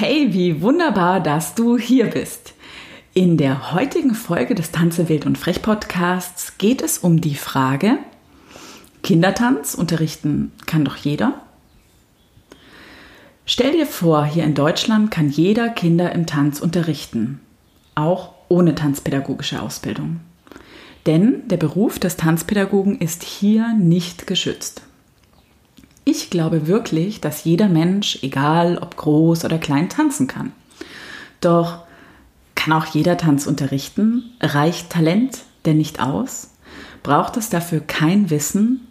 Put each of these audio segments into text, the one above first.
Hey, wie wunderbar, dass du hier bist. In der heutigen Folge des Tanze Wild und Frech Podcasts geht es um die Frage, Kindertanz unterrichten kann doch jeder? Stell dir vor, hier in Deutschland kann jeder Kinder im Tanz unterrichten, auch ohne tanzpädagogische Ausbildung. Denn der Beruf des Tanzpädagogen ist hier nicht geschützt. Ich glaube wirklich, dass jeder Mensch, egal ob groß oder klein, tanzen kann. Doch kann auch jeder Tanz unterrichten? Reicht Talent denn nicht aus? Braucht es dafür kein Wissen?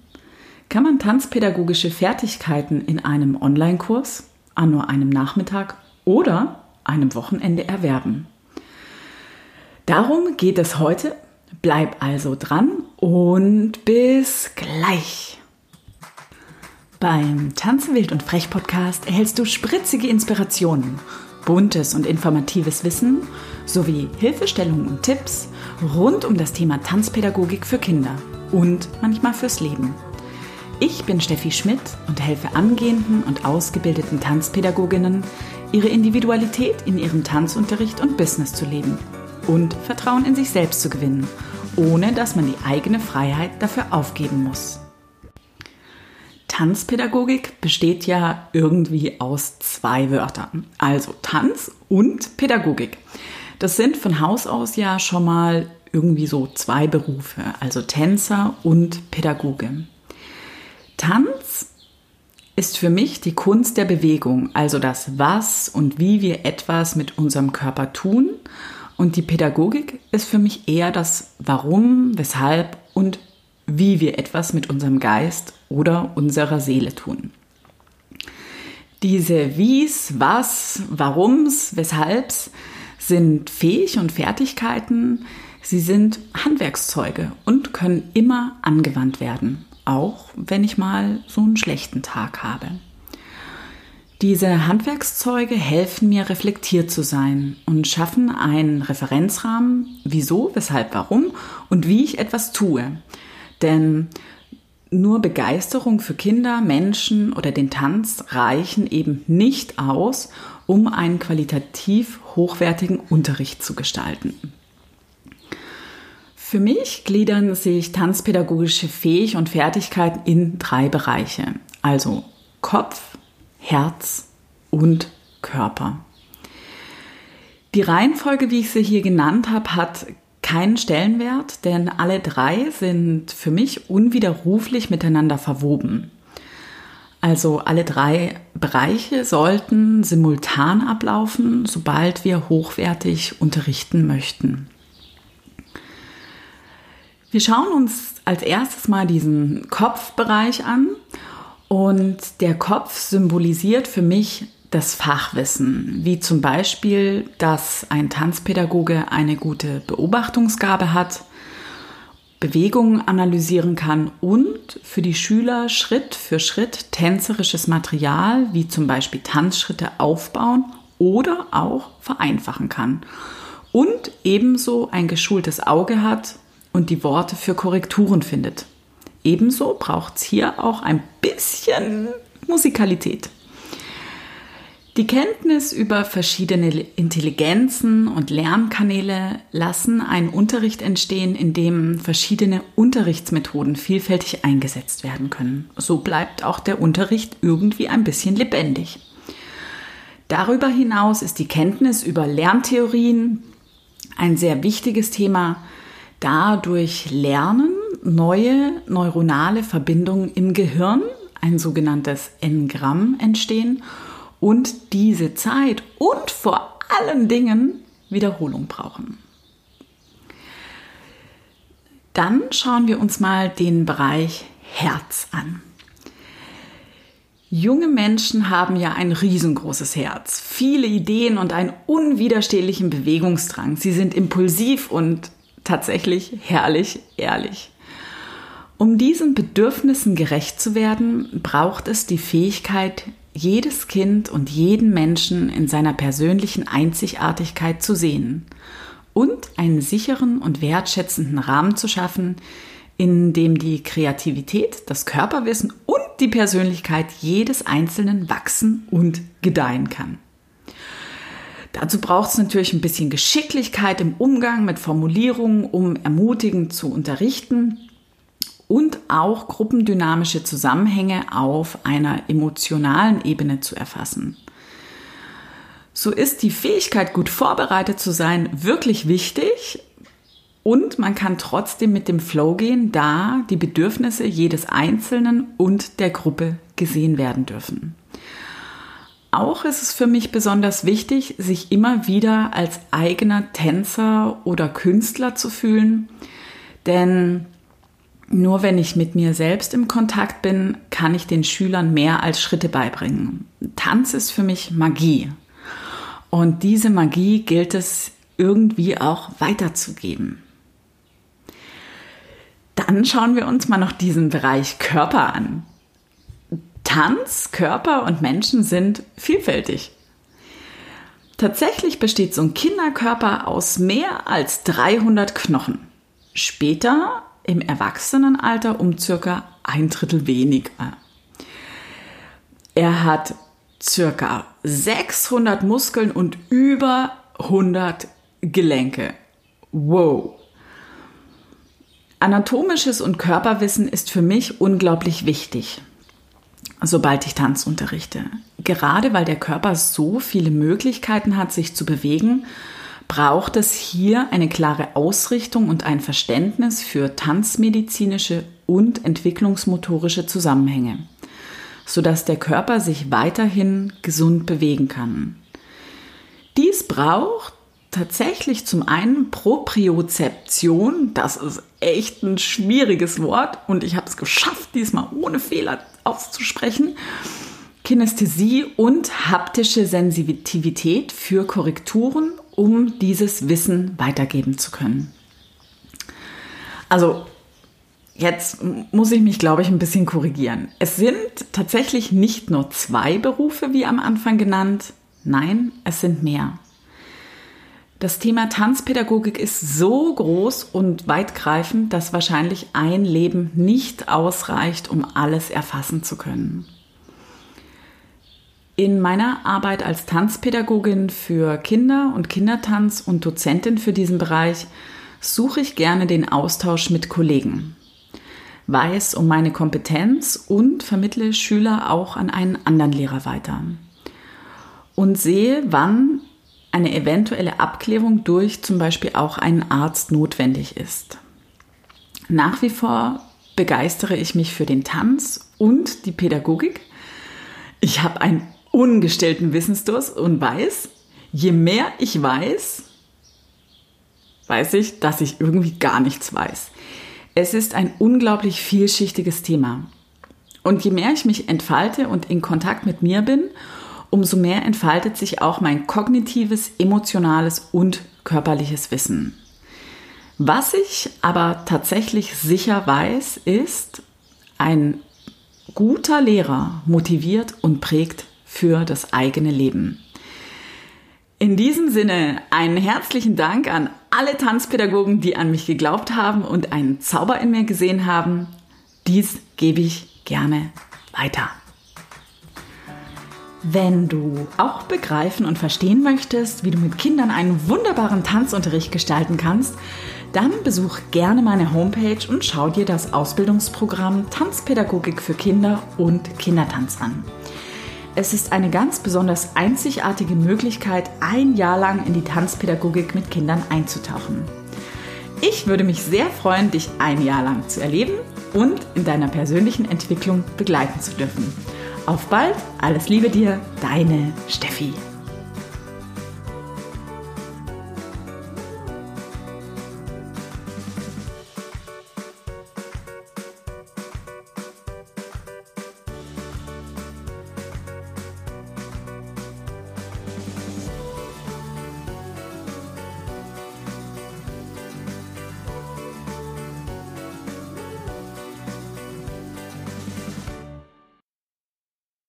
Kann man tanzpädagogische Fertigkeiten in einem Online-Kurs, an nur einem Nachmittag oder einem Wochenende erwerben? Darum geht es heute. Bleib also dran und bis gleich. Beim Tanzen wild und frech Podcast erhältst du spritzige Inspirationen, buntes und informatives Wissen sowie Hilfestellungen und Tipps rund um das Thema Tanzpädagogik für Kinder und manchmal fürs Leben. Ich bin Steffi Schmidt und helfe angehenden und ausgebildeten Tanzpädagoginnen, ihre Individualität in ihrem Tanzunterricht und Business zu leben und Vertrauen in sich selbst zu gewinnen, ohne dass man die eigene Freiheit dafür aufgeben muss. Tanzpädagogik besteht ja irgendwie aus zwei Wörtern. Also Tanz und Pädagogik. Das sind von Haus aus ja schon mal irgendwie so zwei Berufe, also Tänzer und Pädagoge. Tanz ist für mich die Kunst der Bewegung, also das Was und wie wir etwas mit unserem Körper tun. Und die Pädagogik ist für mich eher das Warum, Weshalb und wie wir etwas mit unserem Geist oder unserer Seele tun. Diese Wies, Was, Warums, Weshalbs sind Fähig und Fertigkeiten. Sie sind Handwerkszeuge und können immer angewandt werden, auch wenn ich mal so einen schlechten Tag habe. Diese Handwerkszeuge helfen mir, reflektiert zu sein und schaffen einen Referenzrahmen, wieso, weshalb, warum und wie ich etwas tue. Denn nur Begeisterung für Kinder, Menschen oder den Tanz reichen eben nicht aus, um einen qualitativ hochwertigen Unterricht zu gestalten. Für mich gliedern sich tanzpädagogische Fähig und Fertigkeiten in drei Bereiche, also Kopf, Herz und Körper. Die Reihenfolge, wie ich sie hier genannt habe, hat keinen Stellenwert, denn alle drei sind für mich unwiderruflich miteinander verwoben. Also alle drei Bereiche sollten simultan ablaufen, sobald wir hochwertig unterrichten möchten. Wir schauen uns als erstes mal diesen Kopfbereich an und der Kopf symbolisiert für mich das Fachwissen, wie zum Beispiel, dass ein Tanzpädagoge eine gute Beobachtungsgabe hat, Bewegungen analysieren kann und für die Schüler Schritt für Schritt tänzerisches Material, wie zum Beispiel Tanzschritte aufbauen oder auch vereinfachen kann. Und ebenso ein geschultes Auge hat und die Worte für Korrekturen findet. Ebenso braucht es hier auch ein bisschen Musikalität. Die Kenntnis über verschiedene Intelligenzen und Lernkanäle lassen einen Unterricht entstehen, in dem verschiedene Unterrichtsmethoden vielfältig eingesetzt werden können. So bleibt auch der Unterricht irgendwie ein bisschen lebendig. Darüber hinaus ist die Kenntnis über Lerntheorien ein sehr wichtiges Thema, da durch Lernen neue neuronale Verbindungen im Gehirn, ein sogenanntes Engramm, entstehen und diese Zeit und vor allen Dingen Wiederholung brauchen. Dann schauen wir uns mal den Bereich Herz an. Junge Menschen haben ja ein riesengroßes Herz, viele Ideen und einen unwiderstehlichen Bewegungsdrang. Sie sind impulsiv und tatsächlich herrlich ehrlich. Um diesen Bedürfnissen gerecht zu werden, braucht es die Fähigkeit, jedes Kind und jeden Menschen in seiner persönlichen Einzigartigkeit zu sehen und einen sicheren und wertschätzenden Rahmen zu schaffen, in dem die Kreativität, das Körperwissen und die Persönlichkeit jedes Einzelnen wachsen und gedeihen kann. Dazu braucht es natürlich ein bisschen Geschicklichkeit im Umgang mit Formulierungen, um ermutigend zu unterrichten und auch gruppendynamische Zusammenhänge auf einer emotionalen Ebene zu erfassen. So ist die Fähigkeit, gut vorbereitet zu sein, wirklich wichtig und man kann trotzdem mit dem Flow gehen, da die Bedürfnisse jedes Einzelnen und der Gruppe gesehen werden dürfen. Auch ist es für mich besonders wichtig, sich immer wieder als eigener Tänzer oder Künstler zu fühlen, denn nur wenn ich mit mir selbst im Kontakt bin, kann ich den Schülern mehr als Schritte beibringen. Tanz ist für mich Magie. Und diese Magie gilt es irgendwie auch weiterzugeben. Dann schauen wir uns mal noch diesen Bereich Körper an. Tanz, Körper und Menschen sind vielfältig. Tatsächlich besteht so ein Kinderkörper aus mehr als 300 Knochen. Später im Erwachsenenalter um circa ein Drittel weniger. Er hat circa 600 Muskeln und über 100 Gelenke. Wow. Anatomisches und Körperwissen ist für mich unglaublich wichtig, sobald ich Tanz unterrichte. Gerade weil der Körper so viele Möglichkeiten hat, sich zu bewegen braucht es hier eine klare Ausrichtung und ein Verständnis für tanzmedizinische und entwicklungsmotorische Zusammenhänge, sodass der Körper sich weiterhin gesund bewegen kann. Dies braucht tatsächlich zum einen Propriozeption, das ist echt ein schwieriges Wort und ich habe es geschafft, diesmal ohne Fehler auszusprechen. Kinästhesie und haptische Sensitivität für Korrekturen um dieses Wissen weitergeben zu können. Also jetzt muss ich mich, glaube ich, ein bisschen korrigieren. Es sind tatsächlich nicht nur zwei Berufe, wie am Anfang genannt. Nein, es sind mehr. Das Thema Tanzpädagogik ist so groß und weitgreifend, dass wahrscheinlich ein Leben nicht ausreicht, um alles erfassen zu können. In meiner Arbeit als Tanzpädagogin für Kinder und Kindertanz und Dozentin für diesen Bereich suche ich gerne den Austausch mit Kollegen, weiß um meine Kompetenz und vermittle Schüler auch an einen anderen Lehrer weiter und sehe, wann eine eventuelle Abklärung durch zum Beispiel auch einen Arzt notwendig ist. Nach wie vor begeistere ich mich für den Tanz und die Pädagogik. Ich habe ein ungestellten Wissensdurst und weiß, je mehr ich weiß, weiß ich, dass ich irgendwie gar nichts weiß. Es ist ein unglaublich vielschichtiges Thema. Und je mehr ich mich entfalte und in Kontakt mit mir bin, umso mehr entfaltet sich auch mein kognitives, emotionales und körperliches Wissen. Was ich aber tatsächlich sicher weiß, ist, ein guter Lehrer motiviert und prägt für das eigene Leben. In diesem Sinne einen herzlichen Dank an alle Tanzpädagogen, die an mich geglaubt haben und einen Zauber in mir gesehen haben. Dies gebe ich gerne weiter. Wenn du auch begreifen und verstehen möchtest, wie du mit Kindern einen wunderbaren Tanzunterricht gestalten kannst, dann besuch gerne meine Homepage und schau dir das Ausbildungsprogramm Tanzpädagogik für Kinder und Kindertanz an. Es ist eine ganz besonders einzigartige Möglichkeit, ein Jahr lang in die Tanzpädagogik mit Kindern einzutauchen. Ich würde mich sehr freuen, dich ein Jahr lang zu erleben und in deiner persönlichen Entwicklung begleiten zu dürfen. Auf bald, alles Liebe dir, deine Steffi.